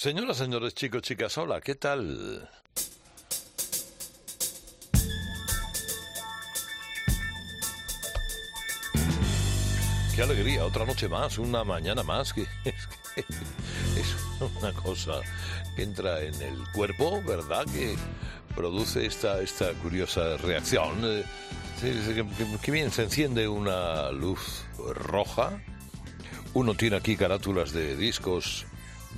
Señoras, señores, chicos, chicas, hola, ¿qué tal? Qué alegría, otra noche más, una mañana más, que es, que es una cosa que entra en el cuerpo, ¿verdad? Que produce esta, esta curiosa reacción. Que bien, se enciende una luz roja. Uno tiene aquí carátulas de discos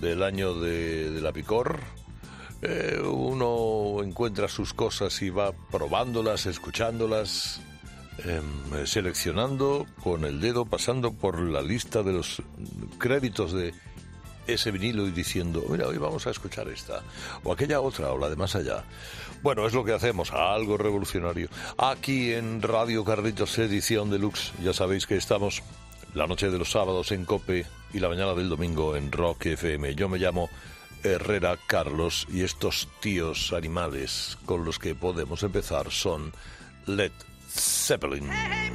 del año de, de la picor. Eh, uno encuentra sus cosas y va probándolas, escuchándolas, em, seleccionando con el dedo, pasando por la lista de los créditos de ese vinilo y diciendo, mira, hoy vamos a escuchar esta, o aquella otra, o la de más allá. Bueno, es lo que hacemos, algo revolucionario. Aquí en Radio Carlitos Edición Deluxe, ya sabéis que estamos la noche de los sábados en Cope y la mañana del domingo en Rock FM. Yo me llamo Herrera Carlos y estos tíos animales con los que podemos empezar son Led Zeppelin. Hey,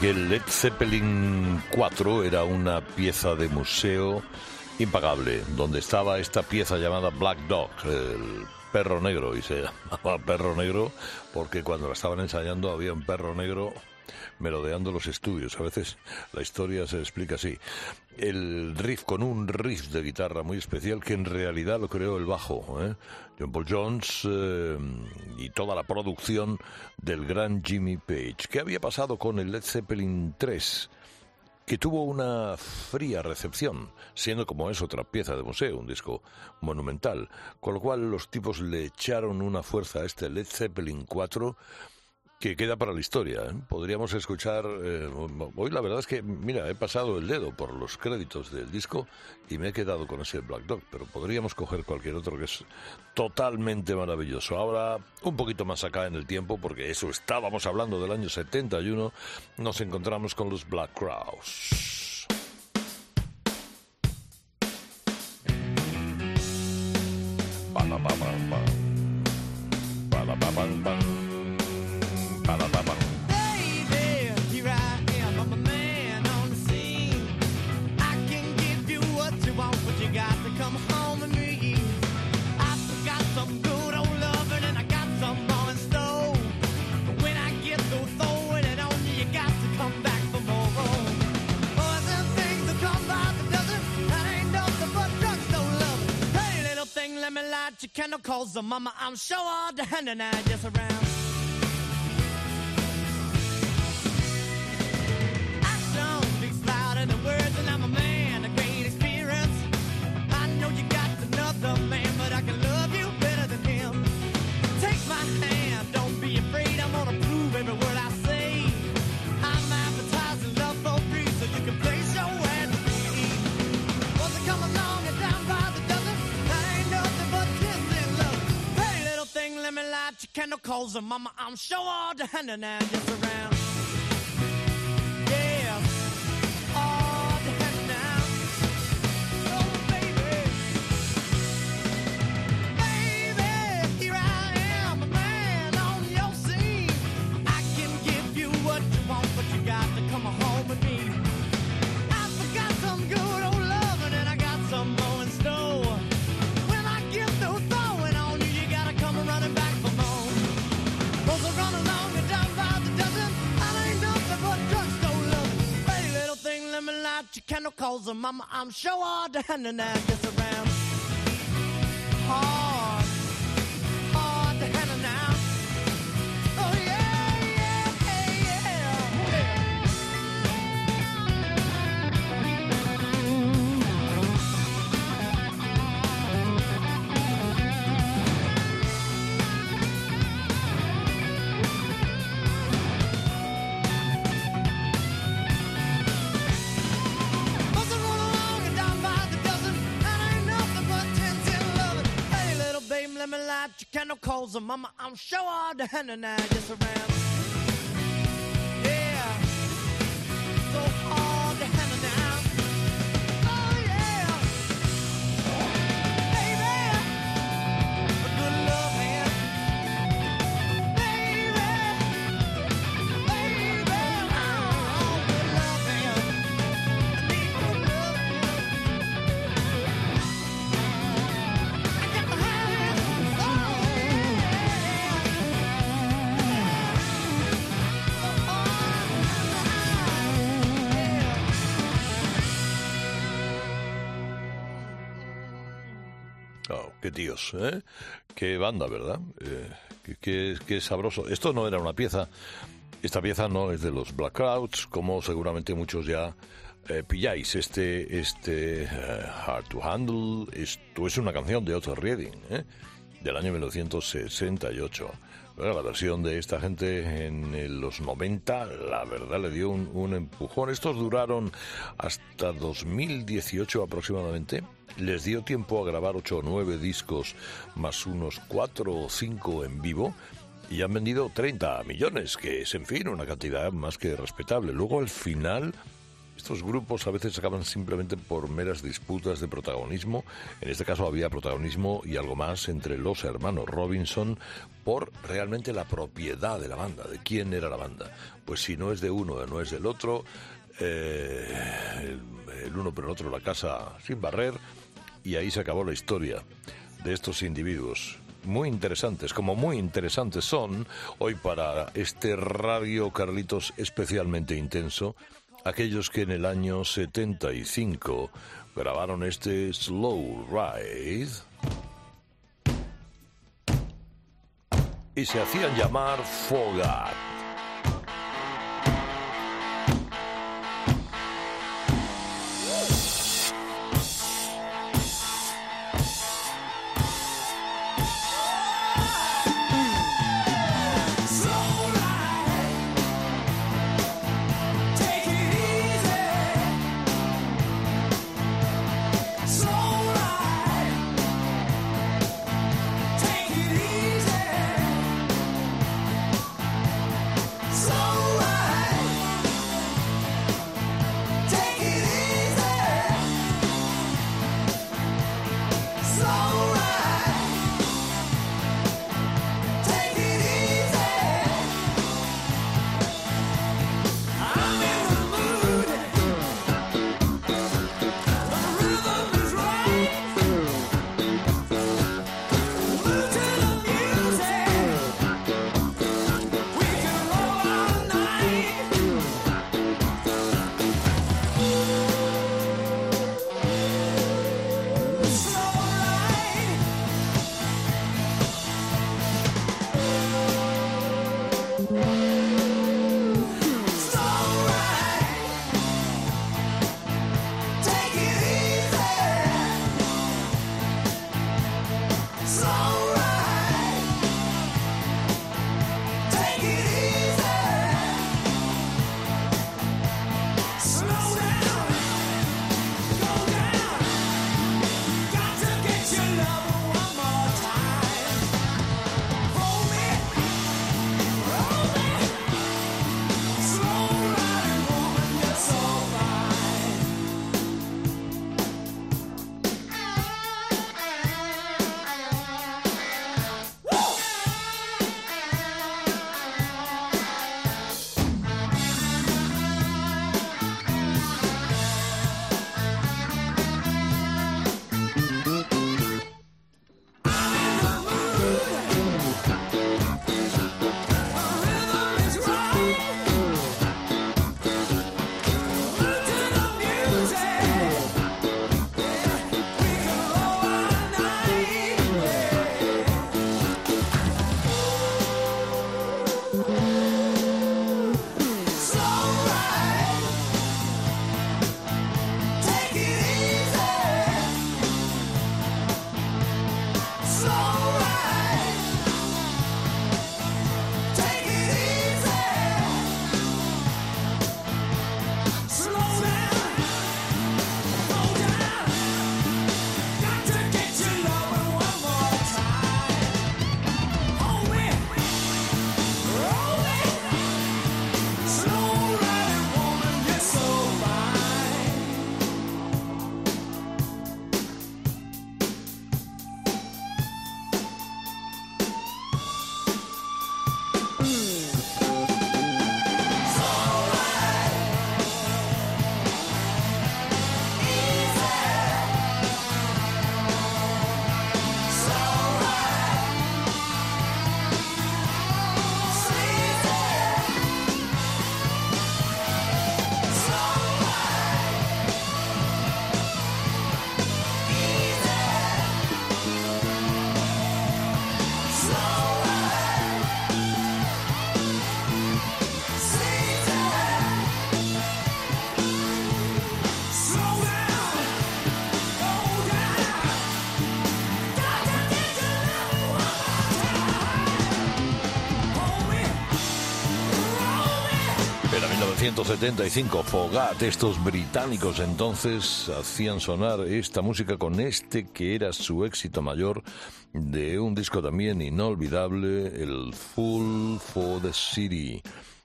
que aquel Led Zeppelin 4 era una pieza de museo impagable, donde estaba esta pieza llamada Black Dog, el perro negro, y se llamaba perro negro porque cuando la estaban ensayando había un perro negro merodeando los estudios. A veces la historia se explica así. El riff con un riff de guitarra muy especial que en realidad lo creó el bajo. ¿eh? John Paul Jones eh, y toda la producción del gran Jimmy Page. ¿Qué había pasado con el Led Zeppelin 3? que tuvo una fría recepción, siendo como es otra pieza de museo, un disco monumental, con lo cual los tipos le echaron una fuerza a este Led Zeppelin 4 que queda para la historia. ¿eh? Podríamos escuchar. Eh, hoy la verdad es que, mira, he pasado el dedo por los créditos del disco y me he quedado con ese Black Dog, pero podríamos coger cualquier otro que es totalmente maravilloso. Ahora, un poquito más acá en el tiempo, porque eso estábamos hablando del año 71, nos encontramos con los Black Crowes. Pa, calls mama. I'm sure all done and I just around. Cause the mama, I'm sure all the hand and just around. I'm sure the hand and I just she kind calls her mama. I'm sure all the henna now just around. ¿Eh? Qué banda, ¿verdad? Eh, qué, sabroso. Esto no era una pieza. Esta pieza no es de los Black Crowds, como seguramente muchos ya eh, pilláis. Este, este Hard to Handle, esto es una canción de Otto Reading, del año 1968. La versión de esta gente en eh, los 90, la verdad, le dio un, un empujón. Estos duraron hasta 2018 aproximadamente. Les dio tiempo a grabar 8 o 9 discos, más unos 4 o 5 en vivo. Y han vendido 30 millones, que es, en fin, una cantidad más que respetable. Luego, al final, Estos grupos a veces acaban simplemente por meras disputas de protagonismo. En este caso había protagonismo y algo más entre los hermanos Robinson por realmente la propiedad de la banda, de quién era la banda. Pues si no es de uno, no es del otro, eh, el, uno pero el otro la casa sin barrer y ahí se acabó la historia de estos individuos. Muy interesantes, como muy interesantes son hoy para este radio Carlitos especialmente intenso, aquellos que en el año 75 grabaron este Slow Ride y se hacían llamar Fogat. 1975, Fogat, estos británicos entonces hacían sonar esta música con este que era su éxito mayor de un disco también inolvidable, el Full for the City.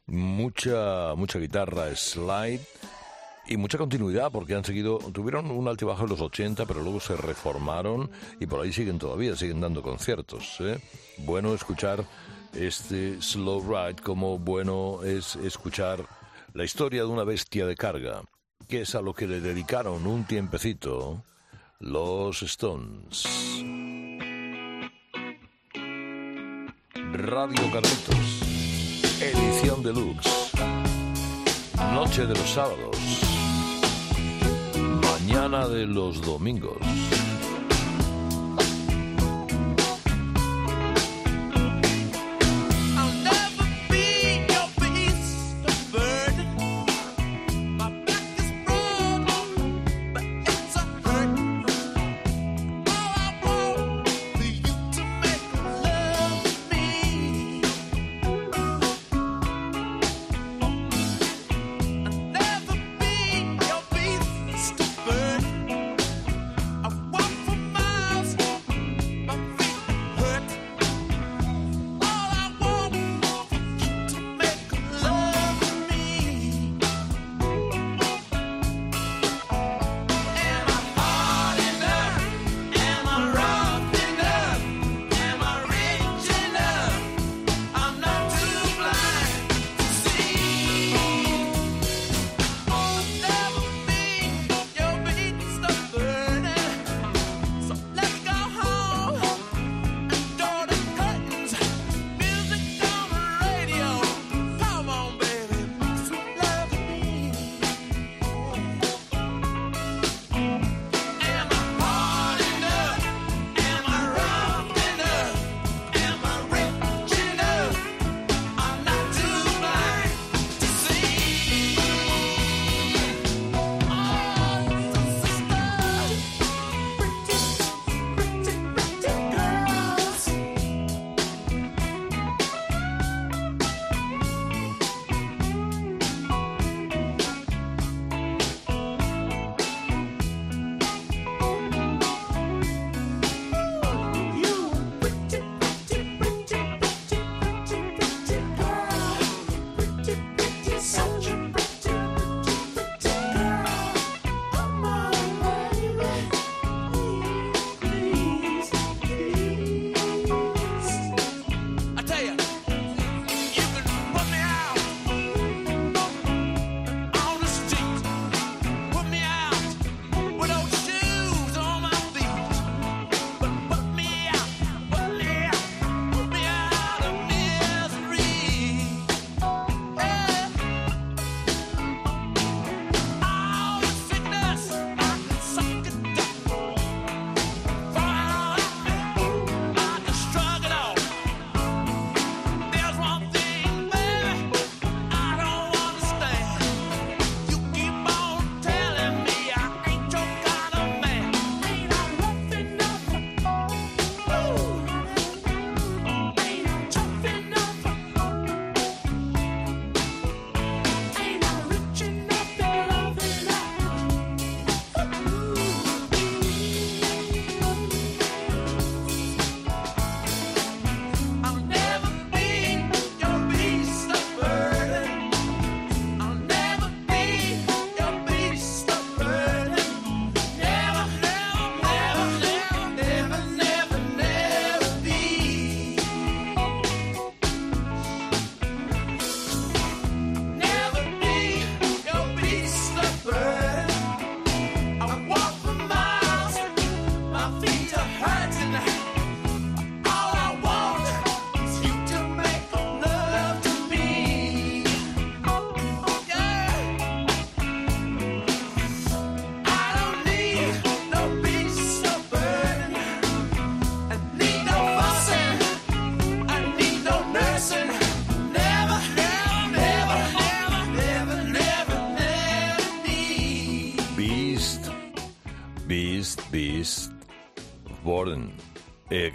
Mucha, mucha guitarra slide y mucha continuidad porque han seguido, tuvieron un altibajo en los 80, pero luego se reformaron y por ahí siguen todavía, siguen dando conciertos. ¿eh? Bueno escuchar este Slow Ride, como bueno es escuchar la historia de una bestia de carga, que es a lo que le dedicaron un tiempecito los Stones. Radio Carlitos, edición deluxe, noche de los sábados, mañana de los domingos.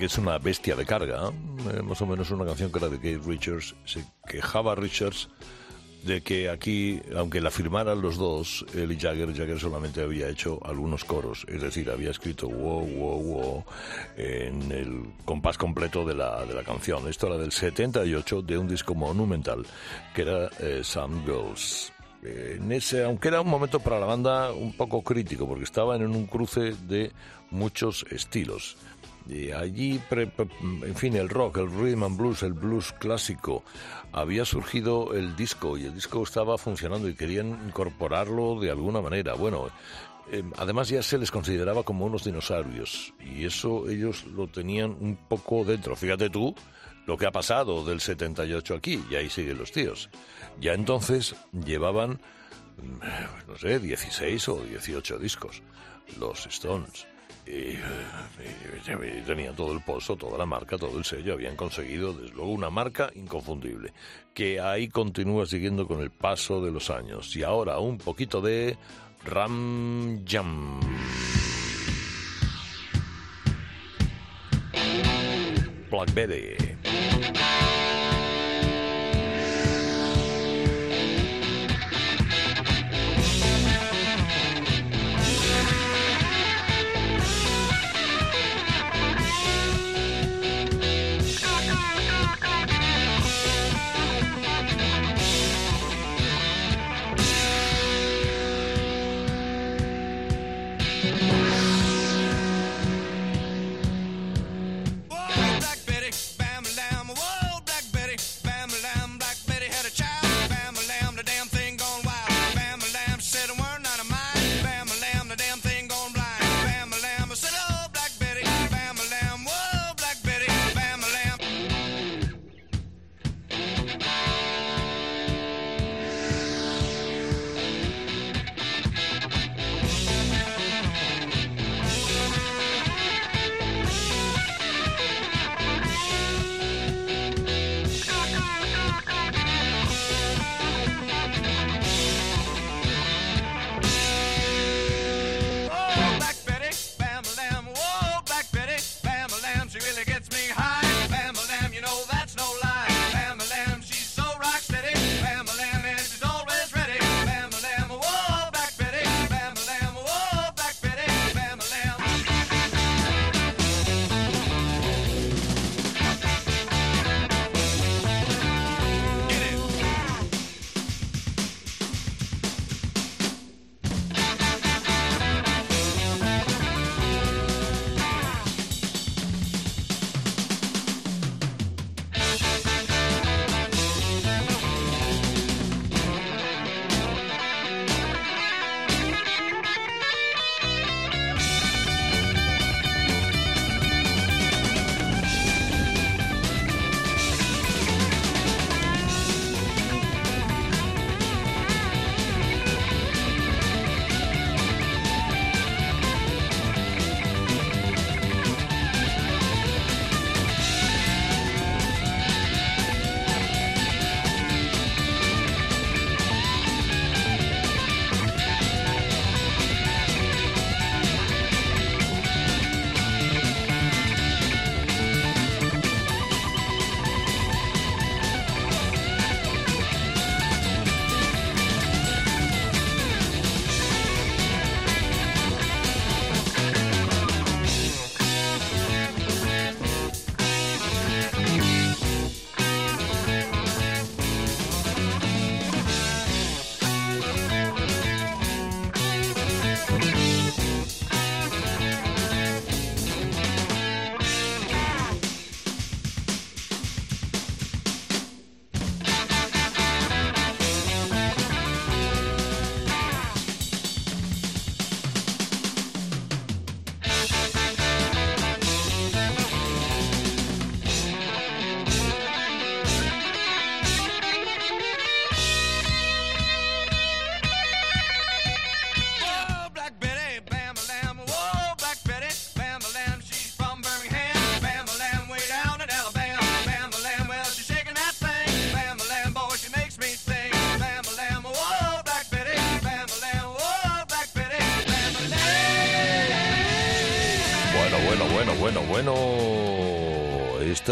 que es una bestia de carga, eh, más o menos una canción que era de Kate Richards, se quejaba Richards de que aquí, aunque la firmaran los dos, él y Jagger, Jagger solamente había hecho algunos coros, es decir, había escrito wow, wow, wow en el compás completo de la, de la canción. Esto era del 78 de un disco monumental que era eh, Some Girls. En ese, aunque era un momento para la banda un poco crítico, porque estaban en un cruce de muchos estilos. Y allí, en fin, el rock, el rhythm and blues, el blues clásico, había surgido el disco y el disco estaba funcionando y querían incorporarlo de alguna manera. Bueno, eh, además ya se les consideraba como unos dinosaurios y eso ellos lo tenían un poco dentro. Fíjate tú lo que ha pasado del 78 aquí y ahí siguen los tíos. Ya entonces llevaban, mm, no sé, 16 o 18 discos, los Stones. Y, tenían todo el pozo, toda la marca, todo el sello, habían conseguido desde luego una marca inconfundible, que ahí continúa siguiendo con el paso de los años. Y ahora un poquito de Ram Jam. Blackberry.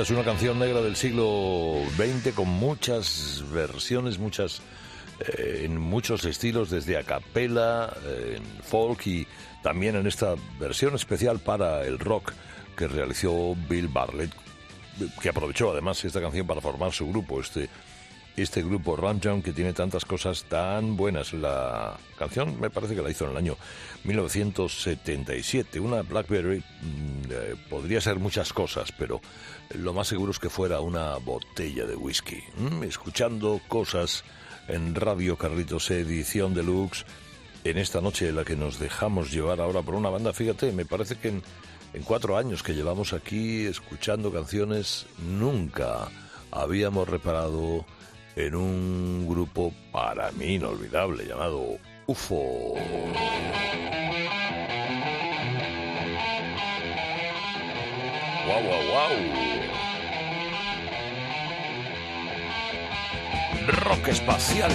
Es una canción negra del siglo XX con muchas versiones, muchas eh, en muchos estilos, desde a capella, eh, en folk y también en esta versión especial para el rock que realizó Bill Bartlett, que aprovechó además esta canción para formar su grupo, este este grupo Rundown que tiene tantas cosas tan buenas. La canción me parece que la hizo en el año 1977. Una Blackberry mm, podría ser muchas cosas, pero lo más seguro es que fuera una botella de whisky. Mm, escuchando cosas en Radio Carlitos Edición Deluxe en esta noche en la que nos dejamos llevar ahora por una banda. Fíjate, me parece que en cuatro años que llevamos aquí escuchando canciones nunca habíamos reparado en un grupo para mí inolvidable llamado UFO. ¡Wow, wow, wow! Rock espacial.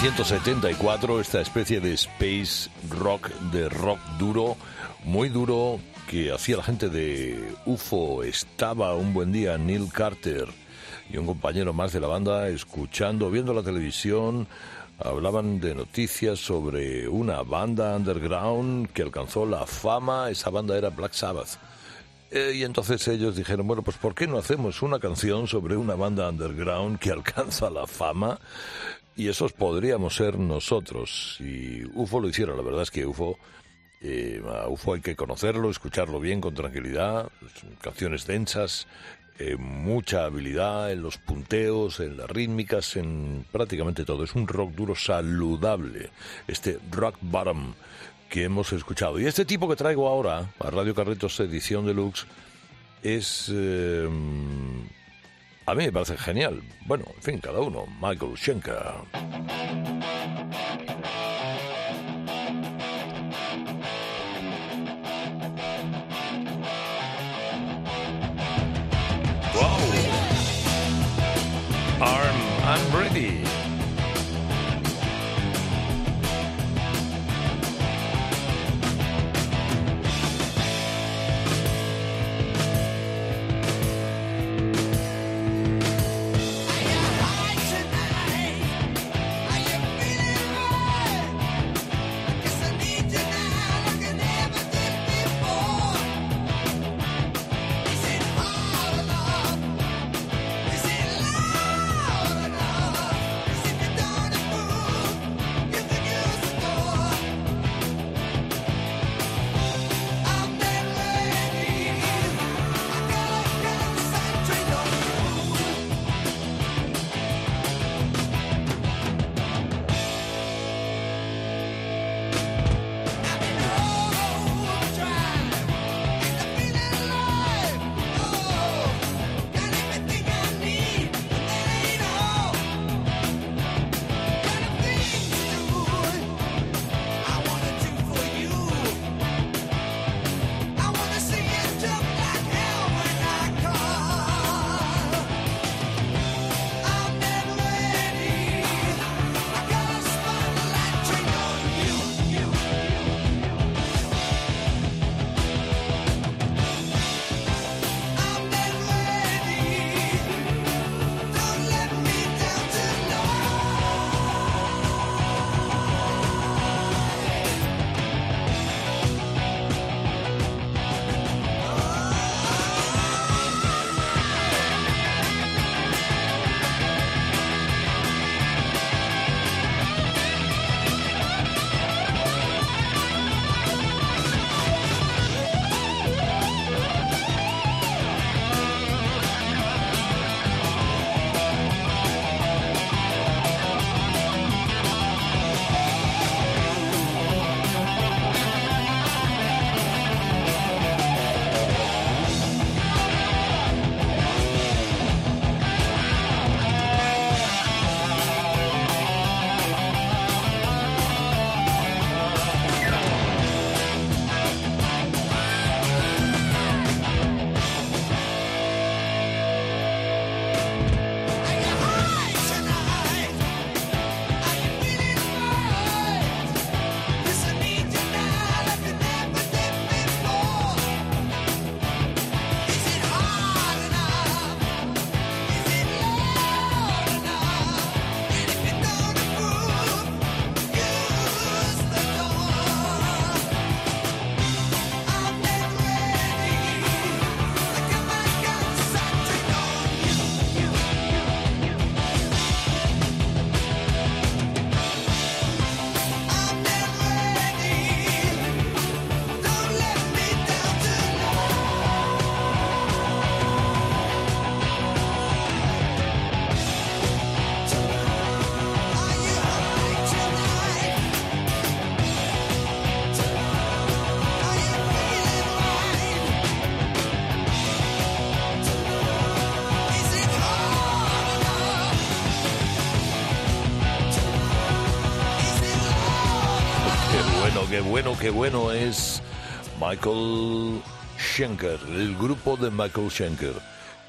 1974 esta especie de space rock, de rock duro, muy duro, que hacía la gente de UFO. Estaba un buen día Neil Carter y un compañero más de la banda escuchando, viendo la televisión, hablaban de noticias sobre una banda underground que alcanzó la fama. Esa banda era Black Sabbath. Eh, y entonces ellos dijeron, bueno, pues ¿por qué no hacemos una canción sobre una banda underground que alcanza la fama? Y esos podríamos ser nosotros. Y UFO lo hicieron, la verdad es que UFO, eh, UFO hay que conocerlo, escucharlo bien, con tranquilidad, canciones densas, eh, mucha habilidad en los punteos, en las rítmicas, en prácticamente todo. Es un rock duro saludable, este rock bottom que hemos escuchado. Y este tipo que traigo ahora a Radio Carretos Edición Deluxe es... Eh, a mí me parece genial. Bueno, en fin, cada uno. Michael Schenker. Qué bueno, es Michael Schenker, el grupo de Michael Schenker.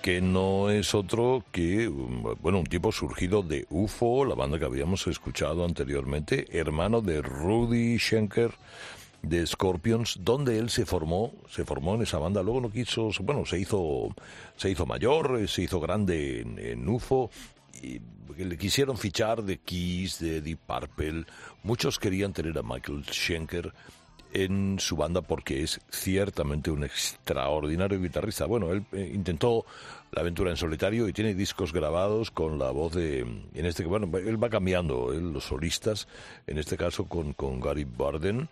que no es otro que, bueno, un tipo surgido de UFO, la banda que habíamos escuchado anteriormente, hermano de Rudy Schenker de Scorpions, donde él se formó, se formó en esa banda, luego no quiso, bueno, se hizo, se hizo mayor, se hizo grande en, en UFO, y le quisieron fichar de Kiss, de Deep Purple, muchos querían tener a Michael Schenker, en su banda porque es ciertamente un extraordinario guitarrista. Bueno, él eh, intentó la aventura en solitario y tiene discos grabados con la voz de en este bueno él va cambiando los solistas en este caso con, con Gary Barden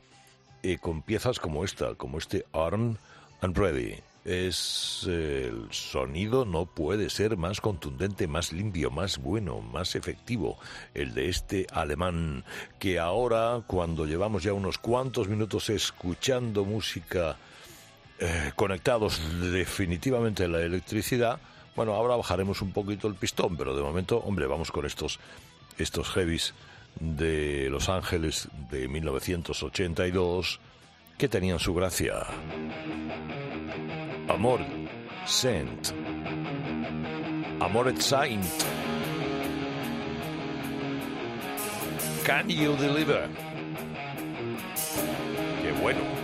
eh, con piezas como esta como este Arm and Ready es el sonido no puede ser más contundente, más limpio, más bueno, más efectivo, el de este alemán que ahora cuando llevamos ya unos cuantos minutos escuchando música eh, conectados definitivamente a la electricidad, bueno, ahora bajaremos un poquito el pistón, pero de momento, hombre, vamos con estos estos heavies de Los Ángeles de 1982 que tenían su gracia. Amor sent. Amor Saint. Can you deliver? Qué bueno.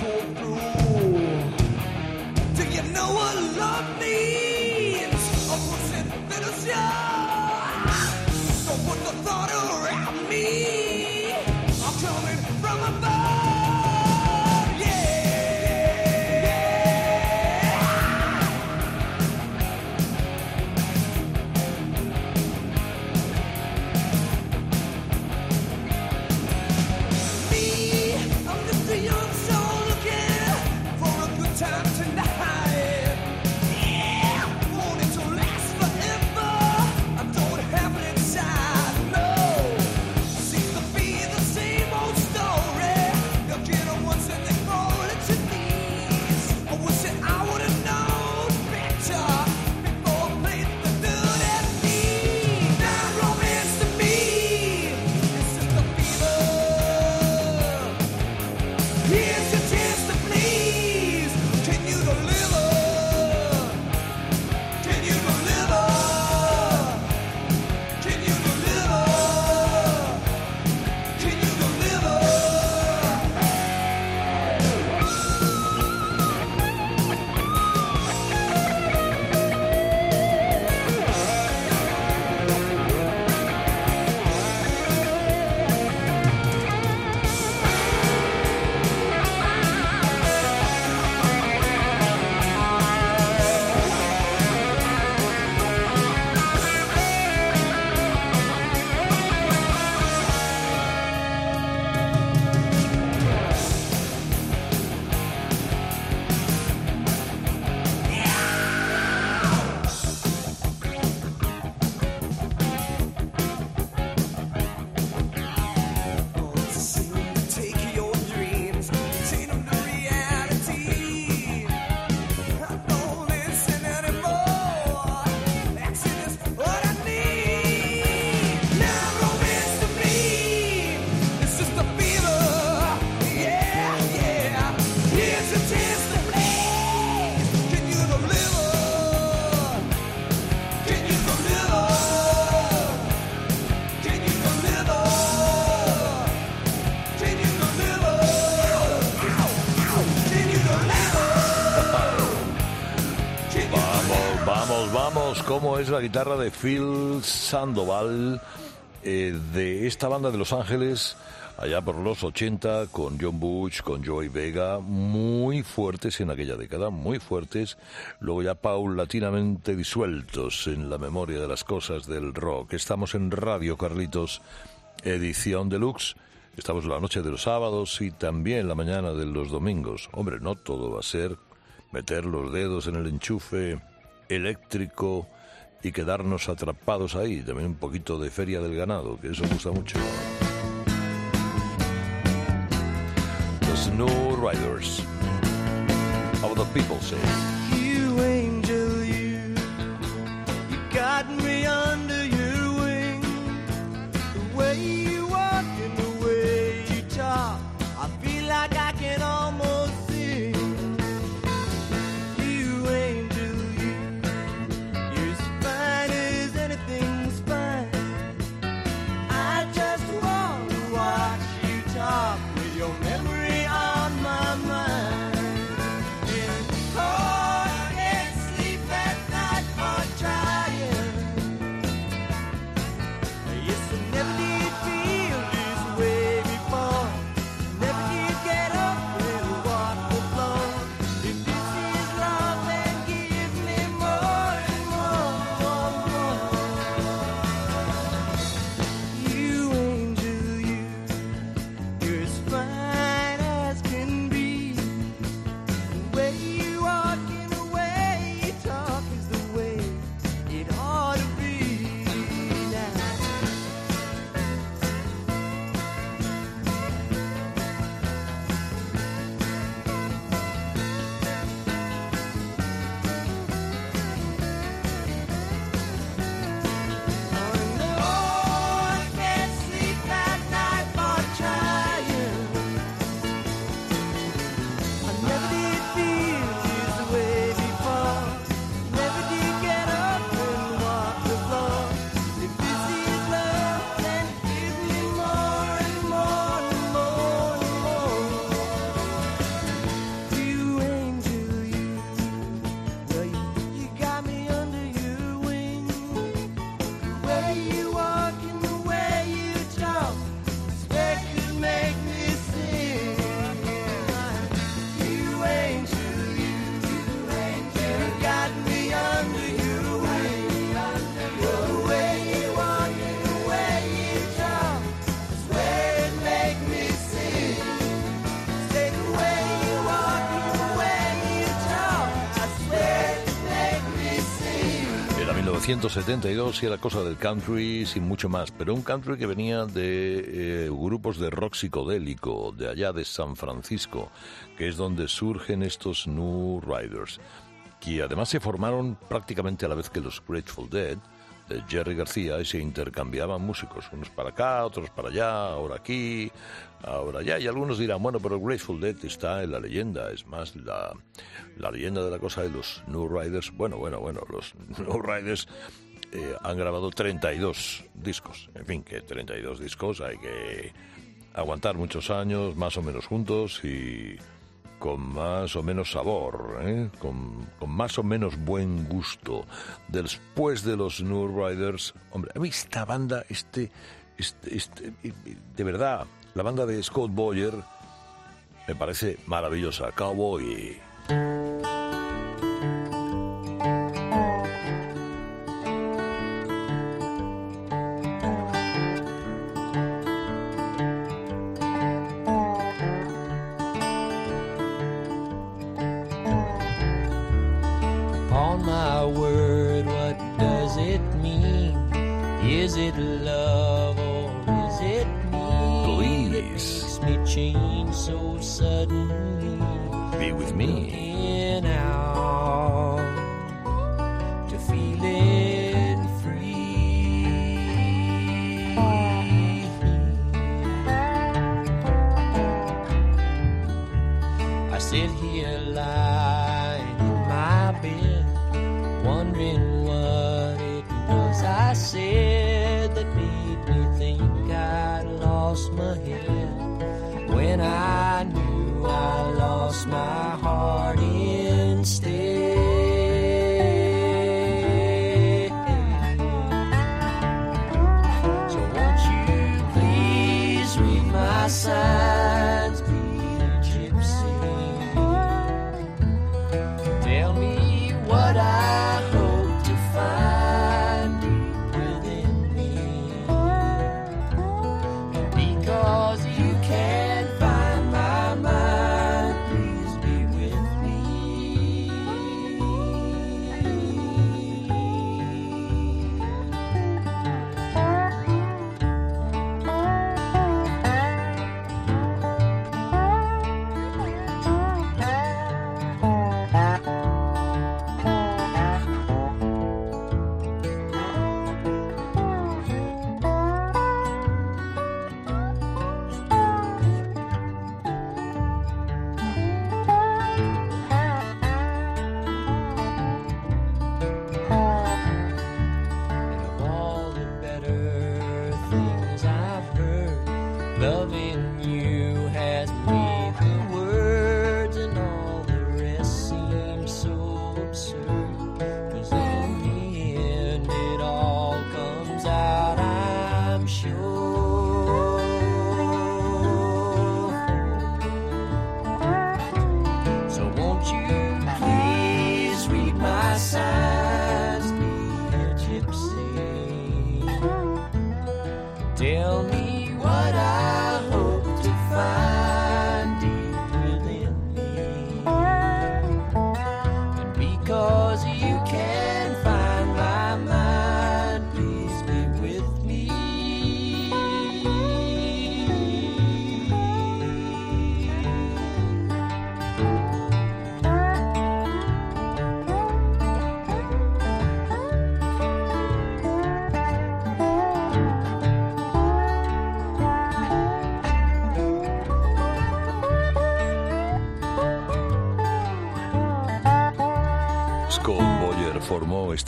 do. Do you know I love me? Vamos. ¿Cómo es la guitarra de Phil Sandoval eh, de esta banda de Los Ángeles? Allá por los 80, con John Butch, con Joey Vega, muy fuertes en aquella década, muy fuertes, luego ya paulatinamente disueltos en la memoria de las cosas del rock. Estamos en Radio Carlitos, edición deluxe. Estamos la noche de los sábados y también la mañana de los domingos. Hombre, no todo va a ser meter los dedos en el enchufe eléctrico y quedarnos atrapados ahí. También un poquito de feria del ganado, que eso gusta mucho. Los Snow Riders. How the people say. You angel, you, you got me under your wing. The way you 1972 y era cosa del country sin mucho más, pero un country que venía de eh, grupos de rock psicodélico de allá de San Francisco, que es donde surgen estos New Riders, que además se formaron prácticamente a la vez que los Grateful Dead Jerry García y se intercambiaban músicos, unos para acá, otros para allá, ahora aquí, ahora allá, y algunos dirán, bueno, pero Grateful Dead está en la leyenda, es más la, la leyenda de la cosa de los New Riders, bueno, bueno, bueno, los New Riders eh, han grabado 32 discos, en fin, que 32 discos hay que aguantar muchos años, más o menos juntos y con más o menos sabor, ¿eh? con, con más o menos buen gusto. Después de los New Riders, hombre, esta banda, este, este, este, de verdad, la banda de Scott Boyer me parece maravillosa. Cowboy.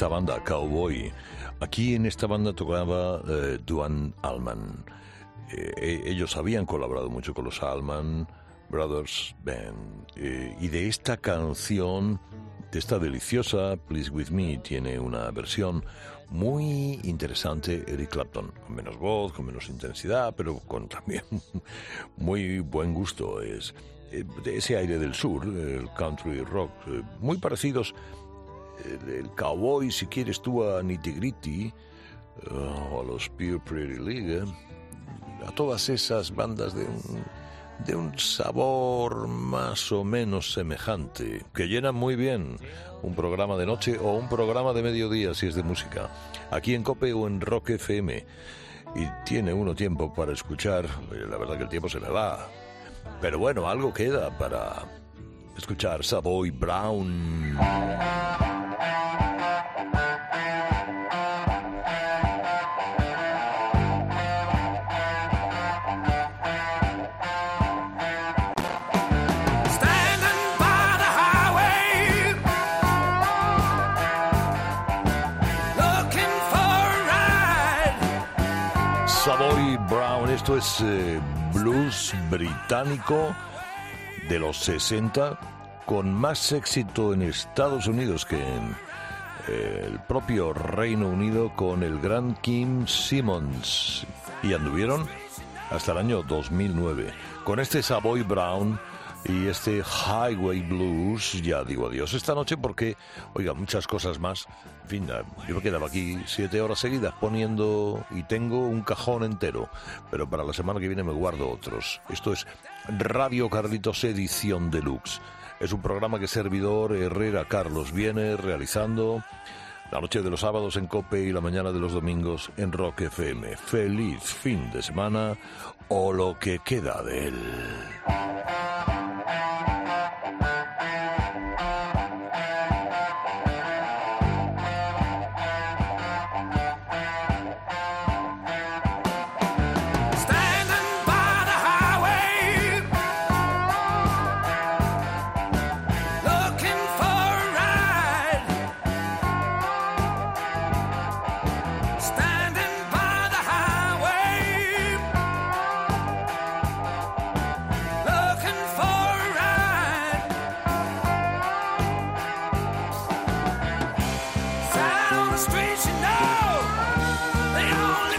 Esta banda, Cowboy. Aquí en esta banda tocaba eh, Duane Allman. Eh, eh, ellos habían colaborado mucho con los Allman Brothers Band. Eh, y de esta canción, de esta deliciosa Please With Me, tiene una versión muy interesante Eric Clapton. Con menos voz, con menos intensidad, pero con también muy buen gusto. Es de ese aire del sur, el country rock, muy parecidos el, cowboy, si quieres tú, a Nitty Gritty, eh, o a los Pure Pretty League, eh, a todas esas bandas de un, de un sabor más o menos semejante, que llenan muy bien un programa de noche o un programa de mediodía si es de música, aquí en Cope o en Rock FM. Y tiene uno tiempo para escuchar, eh, la verdad que el tiempo se me va. Pero bueno, algo queda para escuchar Savoy Brown. Savoy Brown, esto es eh, blues británico de los 60 con más éxito en Estados Unidos que en el propio Reino Unido con el gran Kim Simmons. Y anduvieron hasta el año 2009 con este Savoy Brown y este Highway Blues ya digo adiós esta noche porque oiga muchas cosas más. En fin yo me quedaba aquí siete horas seguidas poniendo y tengo un cajón entero. Pero para la semana que viene me guardo otros. Esto es Radio Carlitos edición deluxe es un programa que servidor Herrera Carlos viene realizando la noche de los sábados en Cope y la mañana de los domingos en Rock FM. Feliz fin de semana o lo que queda de él. streets, you know, they all